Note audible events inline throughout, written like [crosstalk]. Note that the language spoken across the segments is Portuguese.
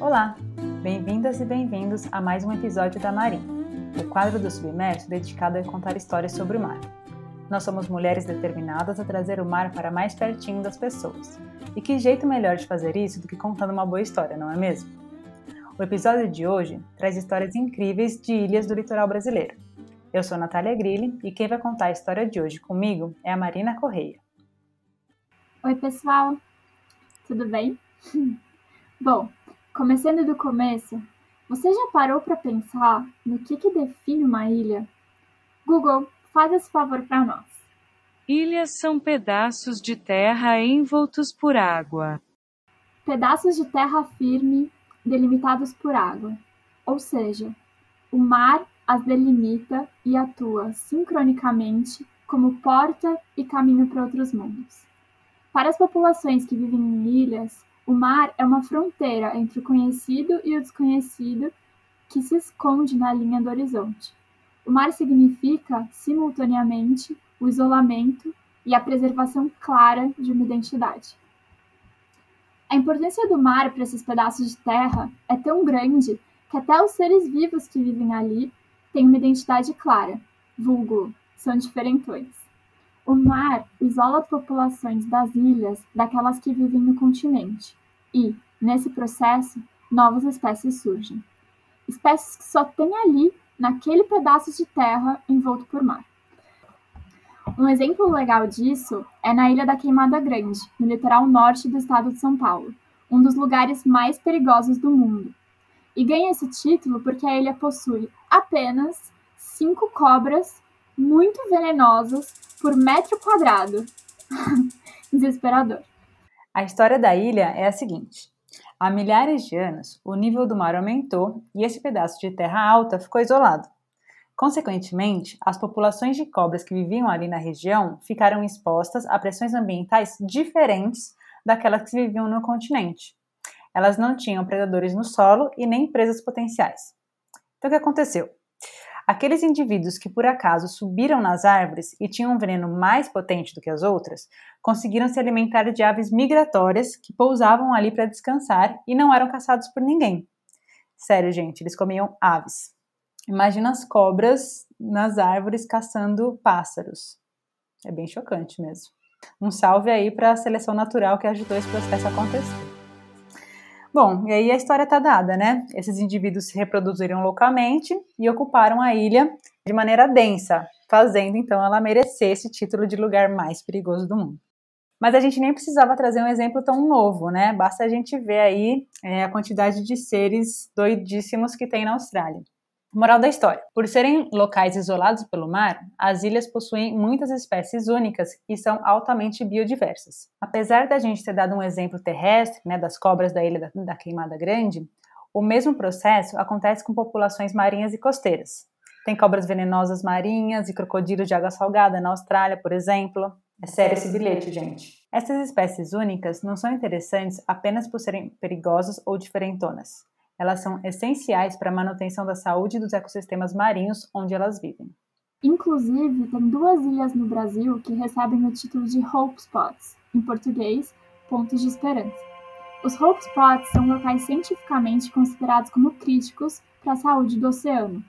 Olá, bem-vindas e bem-vindos a mais um episódio da Marim, o quadro do Submerso dedicado a contar histórias sobre o mar. Nós somos mulheres determinadas a trazer o mar para mais pertinho das pessoas. E que jeito melhor de fazer isso do que contando uma boa história, não é mesmo? O episódio de hoje traz histórias incríveis de ilhas do litoral brasileiro. Eu sou Natália Grilli e quem vai contar a história de hoje comigo é a Marina Correia. Oi, pessoal! Tudo bem? [laughs] Bom, começando do começo, você já parou para pensar no que, que define uma ilha? Google, faz esse favor para nós. Ilhas são pedaços de terra envoltos por água. Pedaços de terra firme delimitados por água, ou seja, o mar as delimita e atua sincronicamente como porta e caminho para outros mundos. Para as populações que vivem em ilhas, o mar é uma fronteira entre o conhecido e o desconhecido que se esconde na linha do horizonte. O mar significa, simultaneamente, o isolamento e a preservação clara de uma identidade. A importância do mar para esses pedaços de terra é tão grande que até os seres vivos que vivem ali têm uma identidade clara, vulgo, são diferentões. O mar isola as populações das ilhas daquelas que vivem no continente e, nesse processo, novas espécies surgem. Espécies que só tem ali, naquele pedaço de terra envolto por mar. Um exemplo legal disso é na Ilha da Queimada Grande, no litoral norte do estado de São Paulo, um dos lugares mais perigosos do mundo. E ganha esse título porque a ilha possui apenas cinco cobras muito venenosas por metro quadrado. [laughs] Desesperador. A história da ilha é a seguinte: há milhares de anos, o nível do mar aumentou e esse pedaço de terra alta ficou isolado. Consequentemente, as populações de cobras que viviam ali na região ficaram expostas a pressões ambientais diferentes daquelas que viviam no continente. Elas não tinham predadores no solo e nem presas potenciais. Então, o que aconteceu? Aqueles indivíduos que por acaso subiram nas árvores e tinham um veneno mais potente do que as outras, conseguiram se alimentar de aves migratórias que pousavam ali para descansar e não eram caçados por ninguém. Sério, gente, eles comiam aves. Imagina as cobras nas árvores caçando pássaros. É bem chocante mesmo. Um salve aí para a seleção natural que ajudou esse processo a acontecer. Bom, e aí a história está dada, né? Esses indivíduos se reproduziram localmente e ocuparam a ilha de maneira densa, fazendo então ela merecer esse título de lugar mais perigoso do mundo. Mas a gente nem precisava trazer um exemplo tão novo, né? Basta a gente ver aí é, a quantidade de seres doidíssimos que tem na Austrália. Moral da história: por serem locais isolados pelo mar, as ilhas possuem muitas espécies únicas e são altamente biodiversas. Apesar da gente ter dado um exemplo terrestre, né, das cobras da ilha da, da Queimada Grande, o mesmo processo acontece com populações marinhas e costeiras. Tem cobras venenosas marinhas e crocodilos de água salgada na Austrália, por exemplo. É sério esse bilhete, gente. Essas espécies únicas não são interessantes apenas por serem perigosas ou diferentonas elas são essenciais para a manutenção da saúde dos ecossistemas marinhos onde elas vivem. Inclusive, tem duas ilhas no Brasil que recebem o título de Hope Spots, em português, pontos de esperança. Os Hope Spots são locais cientificamente considerados como críticos para a saúde do oceano.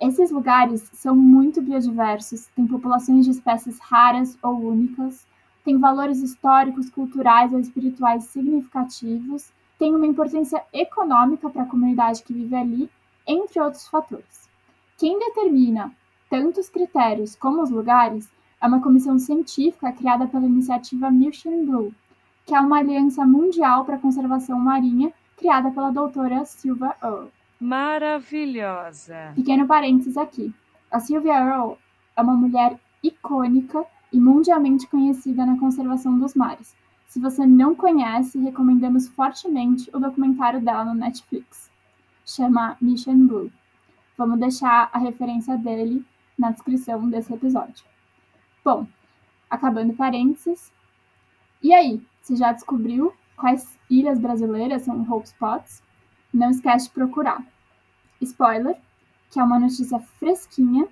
Esses lugares são muito biodiversos, têm populações de espécies raras ou únicas, têm valores históricos, culturais ou espirituais significativos tem uma importância econômica para a comunidade que vive ali, entre outros fatores. Quem determina tanto os critérios como os lugares é uma comissão científica criada pela iniciativa Mission Blue, que é uma aliança mundial para a conservação marinha criada pela doutora Sylvia Earle. Maravilhosa! Pequeno parênteses aqui. A Sylvia Earle é uma mulher icônica e mundialmente conhecida na conservação dos mares, se você não conhece, recomendamos fortemente o documentário dela no Netflix. Chama Mission Blue. Vamos deixar a referência dele na descrição desse episódio. Bom, acabando parênteses. E aí, você já descobriu quais ilhas brasileiras são Hope Spots? Não esquece de procurar. Spoiler, que é uma notícia fresquinha,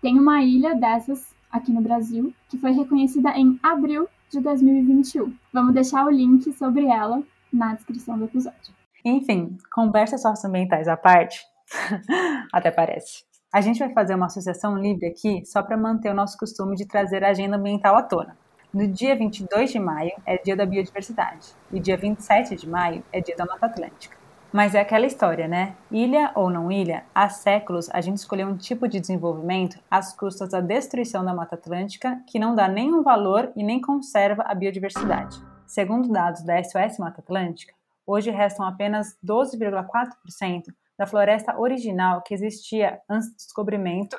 tem uma ilha dessas aqui no Brasil que foi reconhecida em abril de 2021. Vamos deixar o link sobre ela na descrição do episódio. Enfim, conversas socioambientais à parte, [laughs] até parece. A gente vai fazer uma associação livre aqui só para manter o nosso costume de trazer a agenda ambiental à tona. No dia 22 de maio é dia da biodiversidade e dia 27 de maio é dia da Mata Atlântica. Mas é aquela história, né? Ilha ou não ilha, há séculos a gente escolheu um tipo de desenvolvimento às custas da destruição da Mata Atlântica que não dá nenhum valor e nem conserva a biodiversidade. Segundo dados da SOS Mata Atlântica, hoje restam apenas 12,4% da floresta original que existia antes do descobrimento,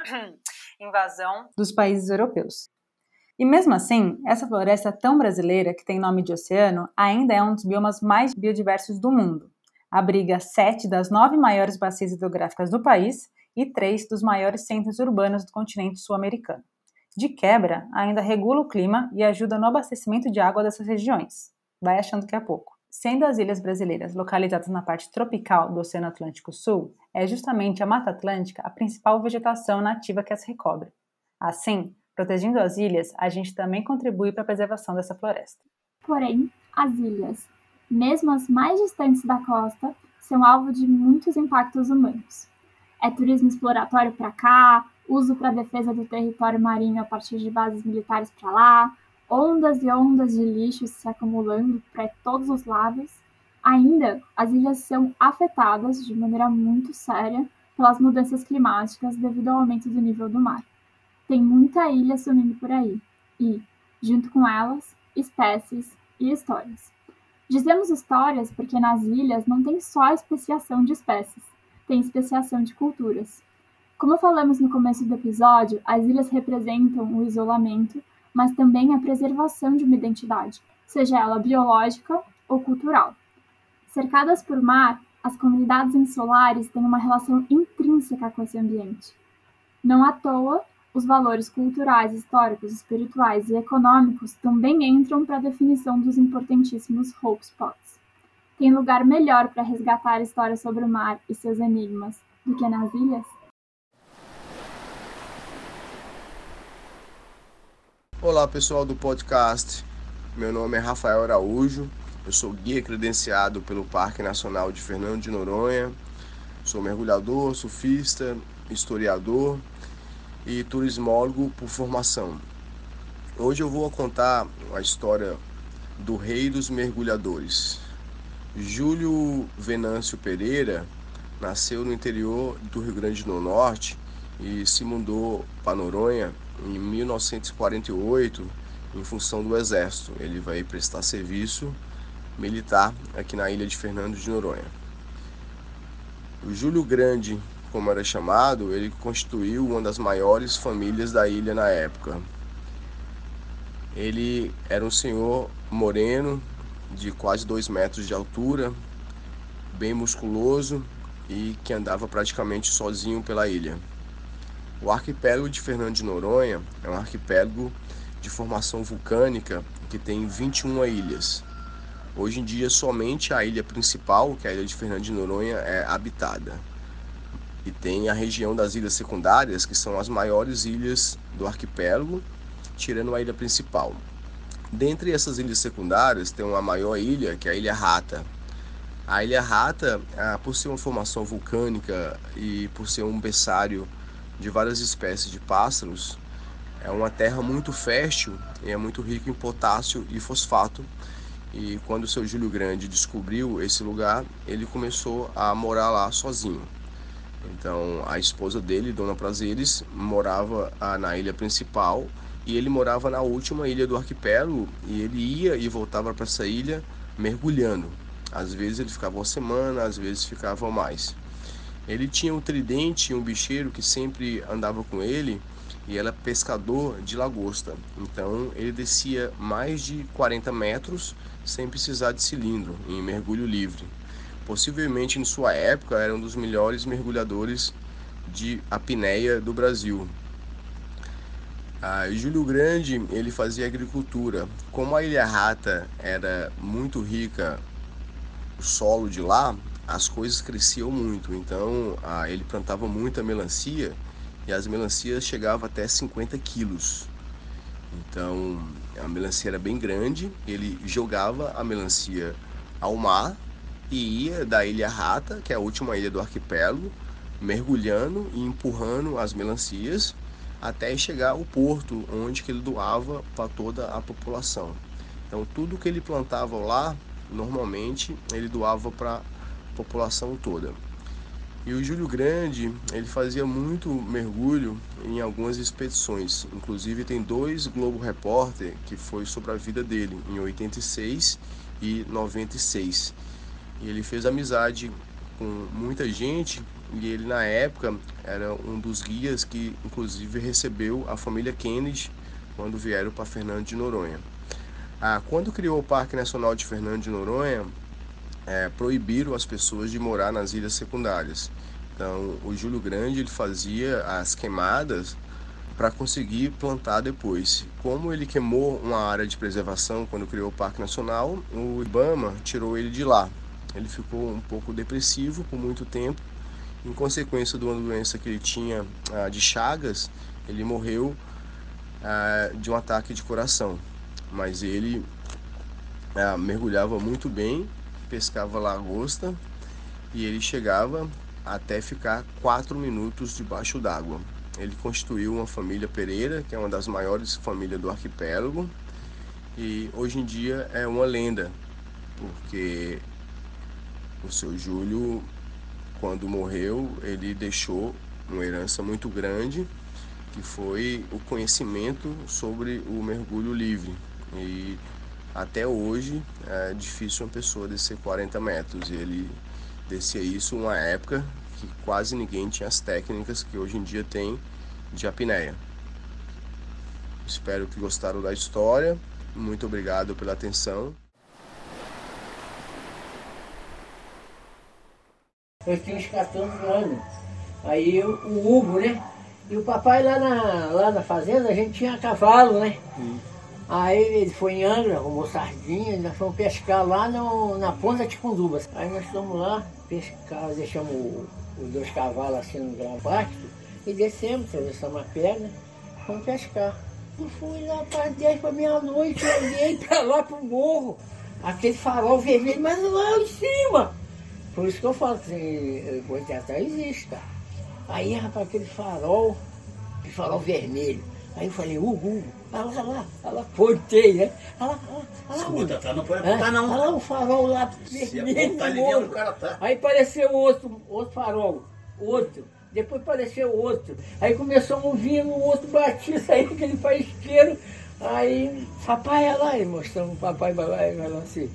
[coughs] invasão dos países europeus. E mesmo assim, essa floresta tão brasileira, que tem nome de oceano, ainda é um dos biomas mais biodiversos do mundo. Abriga sete das nove maiores bacias hidrográficas do país e três dos maiores centros urbanos do continente sul-americano. De quebra, ainda regula o clima e ajuda no abastecimento de água dessas regiões. Vai achando que é pouco. Sendo as ilhas brasileiras localizadas na parte tropical do Oceano Atlântico Sul, é justamente a Mata Atlântica a principal vegetação nativa que as recobre. Assim, Protegendo as ilhas, a gente também contribui para a preservação dessa floresta. Porém, as ilhas, mesmo as mais distantes da costa, são alvo de muitos impactos humanos. É turismo exploratório para cá, uso para defesa do território marinho a partir de bases militares para lá, ondas e ondas de lixo se acumulando para todos os lados. Ainda, as ilhas são afetadas de maneira muito séria pelas mudanças climáticas devido ao aumento do nível do mar. Tem muita ilha sumindo por aí, e, junto com elas, espécies e histórias. Dizemos histórias porque nas ilhas não tem só especiação de espécies, tem especiação de culturas. Como falamos no começo do episódio, as ilhas representam o isolamento, mas também a preservação de uma identidade, seja ela biológica ou cultural. Cercadas por mar, as comunidades insulares têm uma relação intrínseca com esse ambiente. Não à toa, os valores culturais, históricos, espirituais e econômicos também entram para a definição dos importantíssimos hope spots. Tem lugar melhor para resgatar a história sobre o mar e seus enigmas do que nas ilhas? Olá pessoal do podcast, meu nome é Rafael Araújo, eu sou guia credenciado pelo Parque Nacional de Fernando de Noronha, sou mergulhador, surfista, historiador e turismólogo por formação. Hoje eu vou contar a história do rei dos mergulhadores. Júlio Venâncio Pereira nasceu no interior do Rio Grande do Norte e se mudou para Noronha em 1948 em função do exército. Ele vai prestar serviço militar aqui na ilha de Fernando de Noronha. O Júlio Grande como era chamado, ele constituiu uma das maiores famílias da ilha na época. Ele era um senhor moreno, de quase dois metros de altura, bem musculoso e que andava praticamente sozinho pela ilha. O arquipélago de Fernando de Noronha é um arquipélago de formação vulcânica que tem 21 ilhas. Hoje em dia, somente a ilha principal, que é a ilha de Fernando de Noronha, é habitada. E tem a região das ilhas secundárias, que são as maiores ilhas do arquipélago, tirando a ilha principal. Dentre essas ilhas secundárias, tem uma maior ilha, que é a Ilha Rata. A Ilha Rata, ah, por ser uma formação vulcânica e por ser um berçário de várias espécies de pássaros, é uma terra muito fértil e é muito rica em potássio e fosfato. E quando o seu Júlio Grande descobriu esse lugar, ele começou a morar lá sozinho. Então, a esposa dele, Dona Prazeres, morava ah, na ilha principal e ele morava na última ilha do arquipélago e ele ia e voltava para essa ilha mergulhando. Às vezes ele ficava uma semana, às vezes ficava mais. Ele tinha um tridente e um bicheiro que sempre andava com ele e era pescador de lagosta. Então ele descia mais de 40 metros sem precisar de cilindro, em mergulho livre possivelmente em sua época era um dos melhores mergulhadores de apneia do Brasil. Ah, Júlio Grande ele fazia agricultura. Como a Ilha Rata era muito rica, o solo de lá, as coisas cresciam muito. Então ah, ele plantava muita melancia e as melancias chegavam até 50 quilos. Então a melancia era bem grande. Ele jogava a melancia ao mar e ia da Ilha Rata, que é a última ilha do arquipélago, mergulhando e empurrando as melancias até chegar ao porto, onde ele doava para toda a população. Então tudo que ele plantava lá, normalmente ele doava para a população toda. E o Júlio Grande, ele fazia muito mergulho em algumas expedições. Inclusive tem dois Globo Repórter que foi sobre a vida dele em 86 e 96. E ele fez amizade com muita gente e ele na época era um dos guias que inclusive recebeu a família Kennedy quando vieram para Fernando de Noronha. Ah, quando criou o Parque Nacional de Fernando de Noronha, é, proibiram as pessoas de morar nas ilhas secundárias. Então, o Júlio Grande ele fazia as queimadas para conseguir plantar depois. Como ele queimou uma área de preservação quando criou o Parque Nacional, o IBAMA tirou ele de lá. Ele ficou um pouco depressivo por muito tempo. Em consequência de uma doença que ele tinha ah, de Chagas, ele morreu ah, de um ataque de coração mas ele é, mergulhava muito bem, pescava lagosta e ele chegava até ficar quatro minutos debaixo d'água. Ele constituiu uma família Pereira, que é uma das maiores famílias do arquipélago, e hoje em dia é uma lenda, porque o seu Júlio, quando morreu, ele deixou uma herança muito grande, que foi o conhecimento sobre o mergulho livre. E até hoje é difícil uma pessoa descer 40 metros. E ele descia isso uma época que quase ninguém tinha as técnicas que hoje em dia tem de apneia. Espero que gostaram da história. Muito obrigado pela atenção. Eu tinha uns 14 anos. Aí eu, o Hugo, né? E o papai lá na, lá na fazenda, a gente tinha cavalo, né? Hum. Aí ele foi em Angra, arrumou sardinha, nós fomos pescar lá no, na ponta de Cundubas. Aí nós fomos lá pescar, deixamos os dois cavalos assim no grão pasto e descemos, atravessamos a perna, fomos pescar. Eu fui lá para 10 para meia-noite, olhei para lá para o morro, aquele farol vermelho, mas lá em cima. Por isso que eu falo que Boitatá existe, cara. Aí, rapaz, aquele farol, aquele farol vermelho. Aí eu falei, Hugo, Olha lá, olha lá, olha lá, pontei, né? Olha lá, olha lá. Tá, não pode apontar não. Olha lá o farol lá, vermelho, o cara tá. Aí apareceu outro, outro farol, outro. Depois apareceu outro. Aí começou a ouvir o outro batia, saindo [laughs] aquele faísqueiro. Aí, papai, olha lá, e mostrando o papai, vai lá, vai lá assim.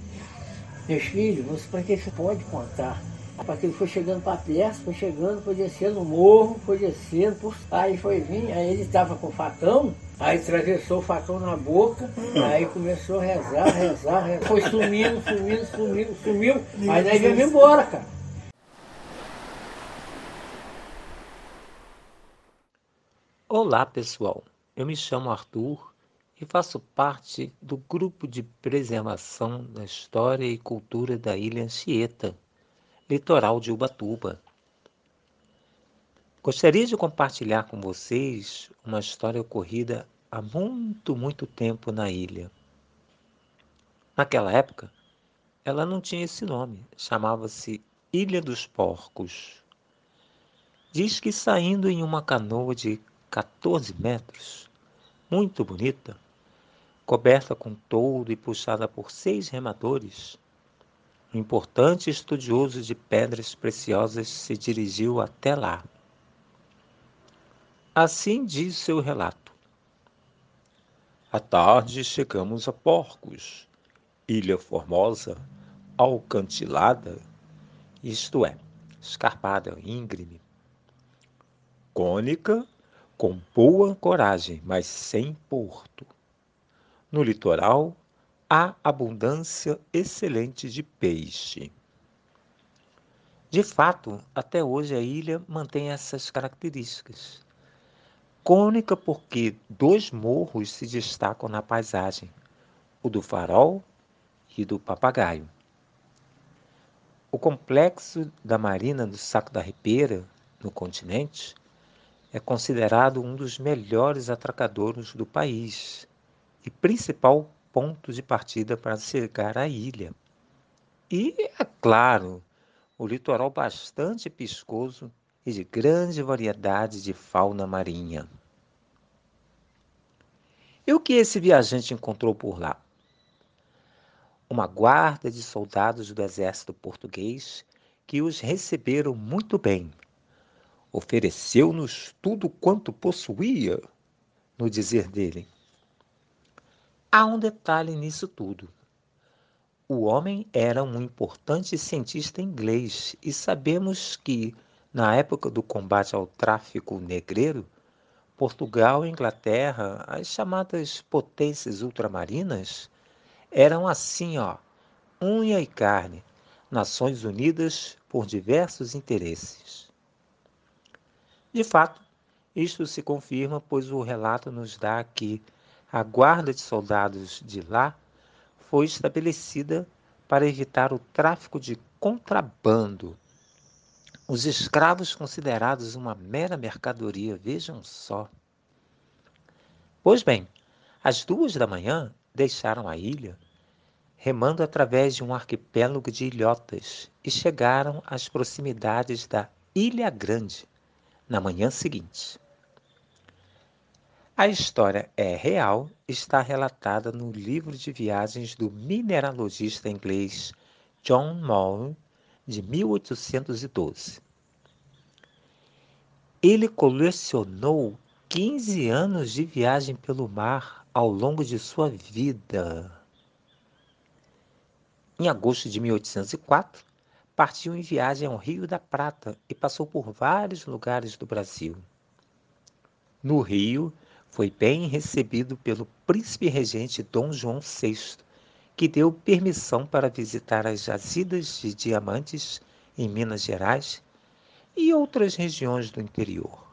Meus filhos, para que você pode contar? Porque ele foi chegando para perto, foi chegando, foi descendo o morro, foi descendo, por... aí foi vir, aí ele estava com o facão, aí atravessou o facão na boca, aí começou a rezar, rezar, rezar. Foi sumindo, sumindo, sumindo, sumiu, aí nós viemos embora, cara. Olá pessoal, eu me chamo Arthur e faço parte do grupo de preservação da história e cultura da Ilha Anchieta litoral de Ubatuba. Gostaria de compartilhar com vocês uma história ocorrida há muito, muito tempo na ilha. Naquela época, ela não tinha esse nome, chamava-se Ilha dos Porcos. Diz que saindo em uma canoa de 14 metros, muito bonita, coberta com toldo e puxada por seis remadores, um importante estudioso de pedras preciosas se dirigiu até lá. Assim diz seu relato. À tarde chegamos a Porcos, ilha formosa, alcantilada, isto é, escarpada, íngreme, cônica, com boa coragem, mas sem porto. No litoral, há abundância excelente de peixe. De fato, até hoje a ilha mantém essas características. Cônica porque dois morros se destacam na paisagem, o do farol e do papagaio. O complexo da Marina do Saco da Ribeira, no continente, é considerado um dos melhores atracadores do país e principal ponto de partida para chegar à ilha. E, é claro, o litoral bastante piscoso e de grande variedade de fauna marinha. E o que esse viajante encontrou por lá? Uma guarda de soldados do exército português que os receberam muito bem. Ofereceu-nos tudo quanto possuía, no dizer dele. Há um detalhe nisso tudo. O homem era um importante cientista inglês e sabemos que, na época do combate ao tráfico negreiro, Portugal e Inglaterra, as chamadas potências ultramarinas, eram assim, ó, unha e carne, nações unidas por diversos interesses. De fato, isto se confirma, pois o relato nos dá que a guarda de soldados de lá foi estabelecida para evitar o tráfico de contrabando os escravos considerados uma mera mercadoria, vejam só. Pois bem, às duas da manhã deixaram a ilha, remando através de um arquipélago de ilhotas e chegaram às proximidades da Ilha Grande na manhã seguinte. A história é real, está relatada no livro de viagens do mineralogista inglês John Moore de 1812. Ele colecionou 15 anos de viagem pelo mar ao longo de sua vida. Em agosto de 1804, partiu em viagem ao Rio da Prata e passou por vários lugares do Brasil. No Rio, foi bem recebido pelo príncipe regente Dom João VI, que deu permissão para visitar as jazidas de diamantes em Minas Gerais e outras regiões do interior.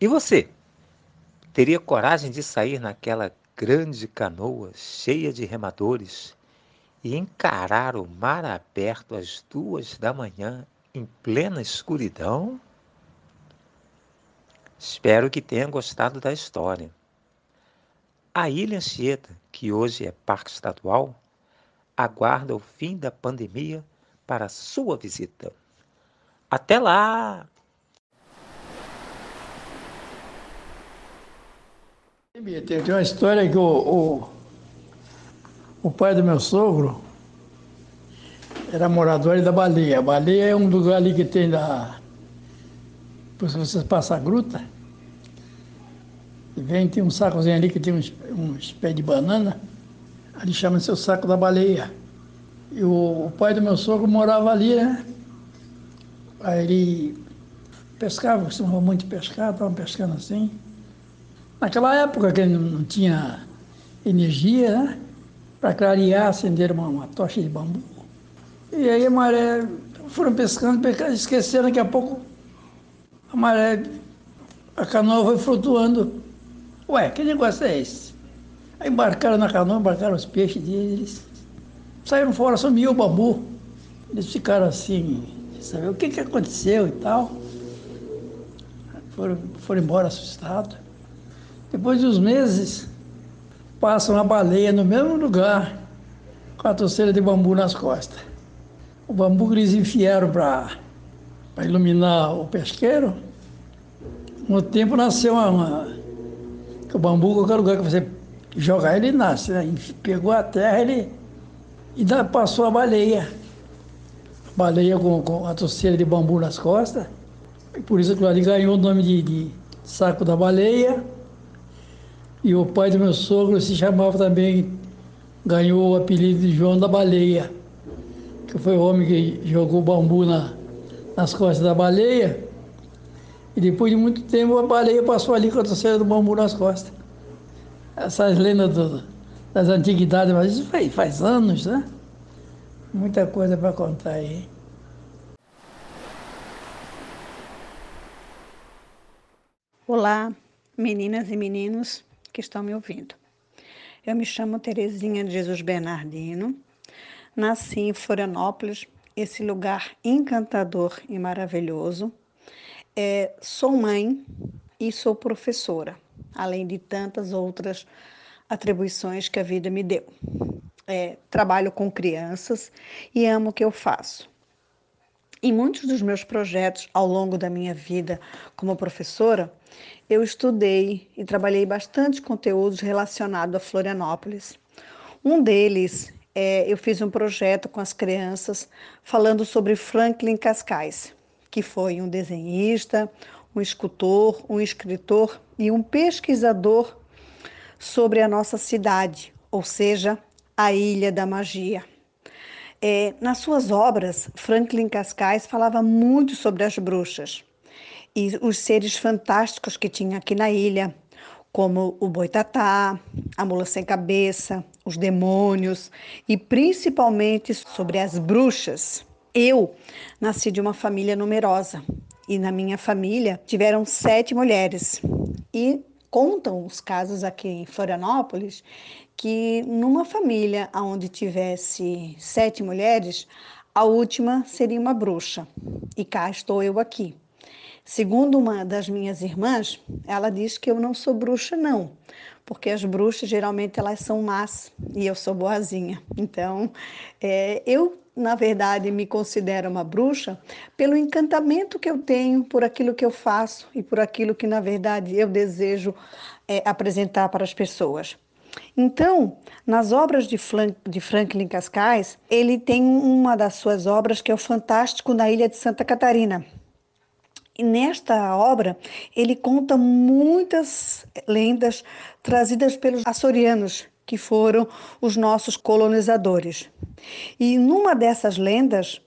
E você? Teria coragem de sair naquela grande canoa cheia de remadores e encarar o mar aberto às duas da manhã em plena escuridão? Espero que tenha gostado da história. A Ilha Anchieta, que hoje é parque estadual, aguarda o fim da pandemia para sua visita. Até lá! Tem uma história que o, o, o pai do meu sogro era morador da Baleia. A Baleia é um lugar ali que tem da. Depois que vocês passam a gruta, vem, tem um sacozinho ali que tem uns, uns pés de banana, ali chama-se o saco da baleia. E o, o, pai do meu sogro morava ali, né? Aí ele pescava, costumava muito pescar, estava pescando assim. Naquela época que não, não tinha energia, né? Para clarear, acender uma, uma tocha de bambu. E aí a maré, foram pescando, pescando, esqueceram, daqui a pouco a maré, a canoa foi flutuando Ué, que negócio é esse? Aí embarcaram na canoa, embarcaram os peixes deles, saíram fora, sumiu o bambu. Eles ficaram assim, saber o que, que aconteceu e tal. Foram, foram embora assustados. Depois de uns meses, passa uma baleia no mesmo lugar, com a torceira de bambu nas costas. O bambu eles enfiaram para iluminar o pesqueiro, no tempo nasceu uma, uma o bambu, qualquer lugar que você jogar, ele nasce. Né? Pegou a terra, ele ainda passou a baleia. A baleia com, com a torceira de bambu nas costas. E por isso que ali ganhou o nome de, de saco da baleia. E o pai do meu sogro se chamava também, ganhou o apelido de João da Baleia, que foi o homem que jogou bambu na, nas costas da baleia e depois de muito tempo a baleia passou ali com a torceira do bambu nas costas. Essas lendas do, das antiguidades, mas isso faz, faz anos, né? Muita coisa para contar aí. Olá, meninas e meninos que estão me ouvindo. Eu me chamo Terezinha Jesus Bernardino, nasci em Florianópolis, esse lugar encantador e maravilhoso, é, sou mãe e sou professora, além de tantas outras atribuições que a vida me deu. é, trabalho com crianças e amo o que eu faço. Em muitos dos meus projetos ao longo da minha vida como professora, eu estudei e trabalhei bastante conteúdos relacionados a Florianópolis. Um deles, é, eu fiz um projeto com as crianças falando sobre Franklin Cascais, que foi um desenhista, um escultor, um escritor e um pesquisador sobre a nossa cidade, ou seja, a Ilha da Magia. É, nas suas obras, Franklin Cascais falava muito sobre as bruxas e os seres fantásticos que tinha aqui na ilha, como o boitatá, a mula sem cabeça, os demônios e principalmente sobre as bruxas. Eu nasci de uma família numerosa e na minha família tiveram sete mulheres e contam os casos aqui em Florianópolis que numa família onde tivesse sete mulheres, a última seria uma bruxa. E cá estou eu aqui. Segundo uma das minhas irmãs, ela diz que eu não sou bruxa, não, porque as bruxas geralmente elas são más e eu sou boazinha. Então, é, eu na verdade me considero uma bruxa pelo encantamento que eu tenho por aquilo que eu faço e por aquilo que na verdade eu desejo é, apresentar para as pessoas. Então, nas obras de, Franklin Cascais, ele tem uma das suas obras que é o Fantástico na Ilha de Santa Catarina. Nesta obra, ele conta muitas lendas trazidas pelos açorianos, que foram os nossos colonizadores. E numa dessas lendas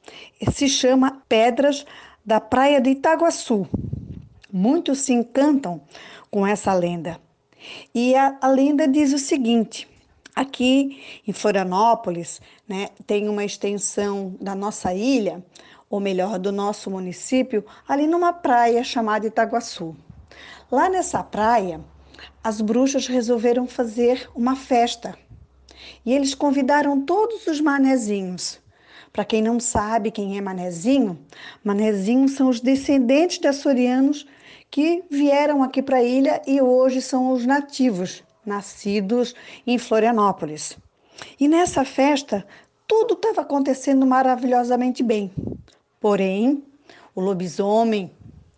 se chama Pedras da Praia de Itaguaçu. Muitos se encantam com essa lenda. E a, a lenda diz o seguinte: aqui em Florianópolis, né, tem uma extensão da nossa ilha ou melhor, do nosso município, ali numa praia chamada Itaguaçu. Lá nessa praia, as bruxas resolveram fazer uma festa. E eles convidaram todos os manezinhos. Para quem não sabe quem é manezinho, manezinhos são os descendentes de açorianos que vieram aqui para a ilha e hoje são os nativos, nascidos em Florianópolis. E nessa festa, tudo estava acontecendo maravilhosamente bem. Porém, o lobisomem,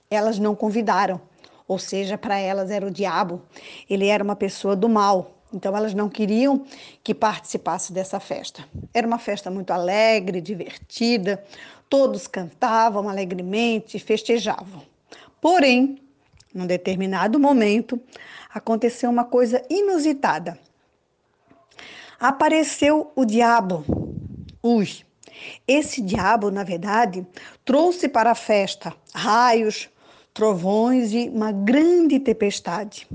elas não convidaram, ou seja, para elas era o diabo, ele era uma pessoa do mal. Então elas não queriam que participasse dessa festa. Era uma festa muito alegre, divertida, todos cantavam alegremente, festejavam. Porém, num determinado momento, aconteceu uma coisa inusitada. Apareceu o diabo. Ui, esse diabo, na verdade, trouxe para a festa raios, trovões e uma grande tempestade.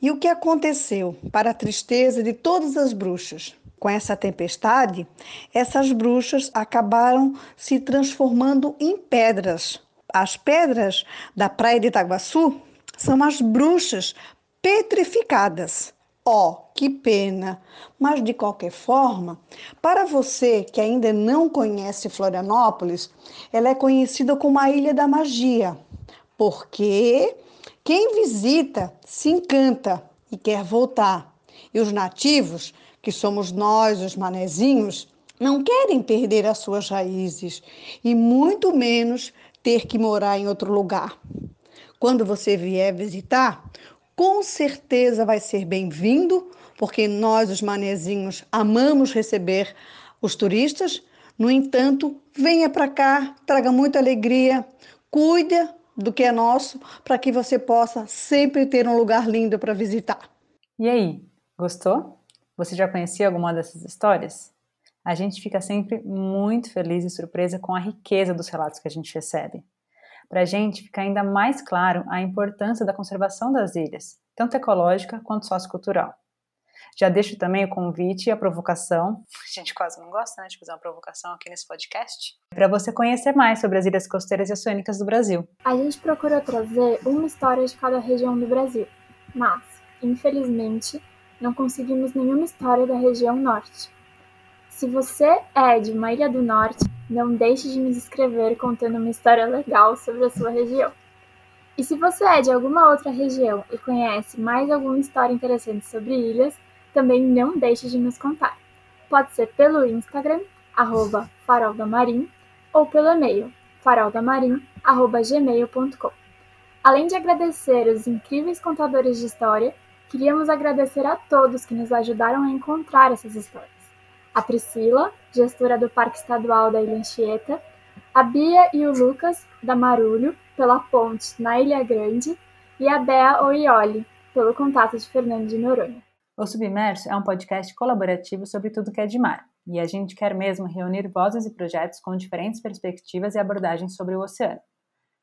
E o que aconteceu para a tristeza de todas as bruxas? Com essa tempestade, essas bruxas acabaram se transformando em pedras. As pedras da praia de Itaguaçu são as bruxas petrificadas. Oh, que pena! Mas de qualquer forma, para você que ainda não conhece Florianópolis, ela é conhecida como a Ilha da Magia, porque quem visita se encanta e quer voltar. E os nativos, que somos nós, os manezinhos, não querem perder as suas raízes e muito menos ter que morar em outro lugar. Quando você vier visitar, com certeza vai ser bem-vindo, porque nós, os manezinhos, amamos receber os turistas. No entanto, venha para cá, traga muita alegria, cuida do que é nosso, para que você possa sempre ter um lugar lindo para visitar. E aí, gostou? Você já conhecia alguma dessas histórias? A gente fica sempre muito feliz e surpresa com a riqueza dos relatos que a gente recebe para a gente ficar ainda mais claro a importância da conservação das ilhas, tanto ecológica quanto sociocultural. Já deixo também o convite e a provocação, [laughs] a gente quase não gosta né, de fazer uma provocação aqui nesse podcast, para você conhecer mais sobre as ilhas costeiras e oceânicas do Brasil. A gente procura trazer uma história de cada região do Brasil, mas, infelizmente, não conseguimos nenhuma história da região norte. Se você é de uma ilha do norte, não deixe de nos escrever contando uma história legal sobre a sua região. E se você é de alguma outra região e conhece mais alguma história interessante sobre ilhas, também não deixe de nos contar. pode ser pelo Instagram, arroba faroldamarim, ou pelo e-mail, faroldamarim.gmail.com. Além de agradecer os incríveis contadores de história, queríamos agradecer a todos que nos ajudaram a encontrar essas histórias. A Priscila, gestora do Parque Estadual da Ilha Anchieta, a Bia e o Lucas, da Marulho, pela ponte na Ilha Grande, e a Bea Oioli, pelo contato de Fernando de Noronha. O Submerso é um podcast colaborativo sobre tudo que é de mar, e a gente quer mesmo reunir vozes e projetos com diferentes perspectivas e abordagens sobre o oceano.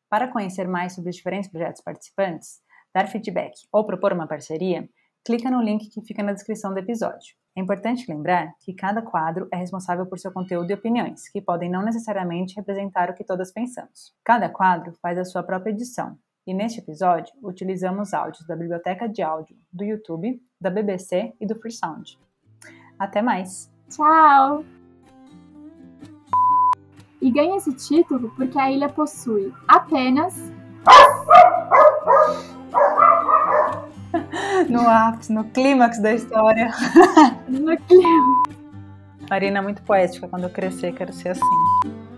Para conhecer mais sobre os diferentes projetos participantes, dar feedback ou propor uma parceria, clica no link que fica na descrição do episódio. É importante lembrar que cada quadro é responsável por seu conteúdo e opiniões, que podem não necessariamente representar o que todas pensamos. Cada quadro faz a sua própria edição, e neste episódio utilizamos áudios da biblioteca de áudio do YouTube, da BBC e do Freesound. Até mais! Tchau! E ganha esse título porque a ilha possui apenas. No ápice, no clímax da história. no clímax. Marina é muito poética. Quando eu crescer, quero ser assim.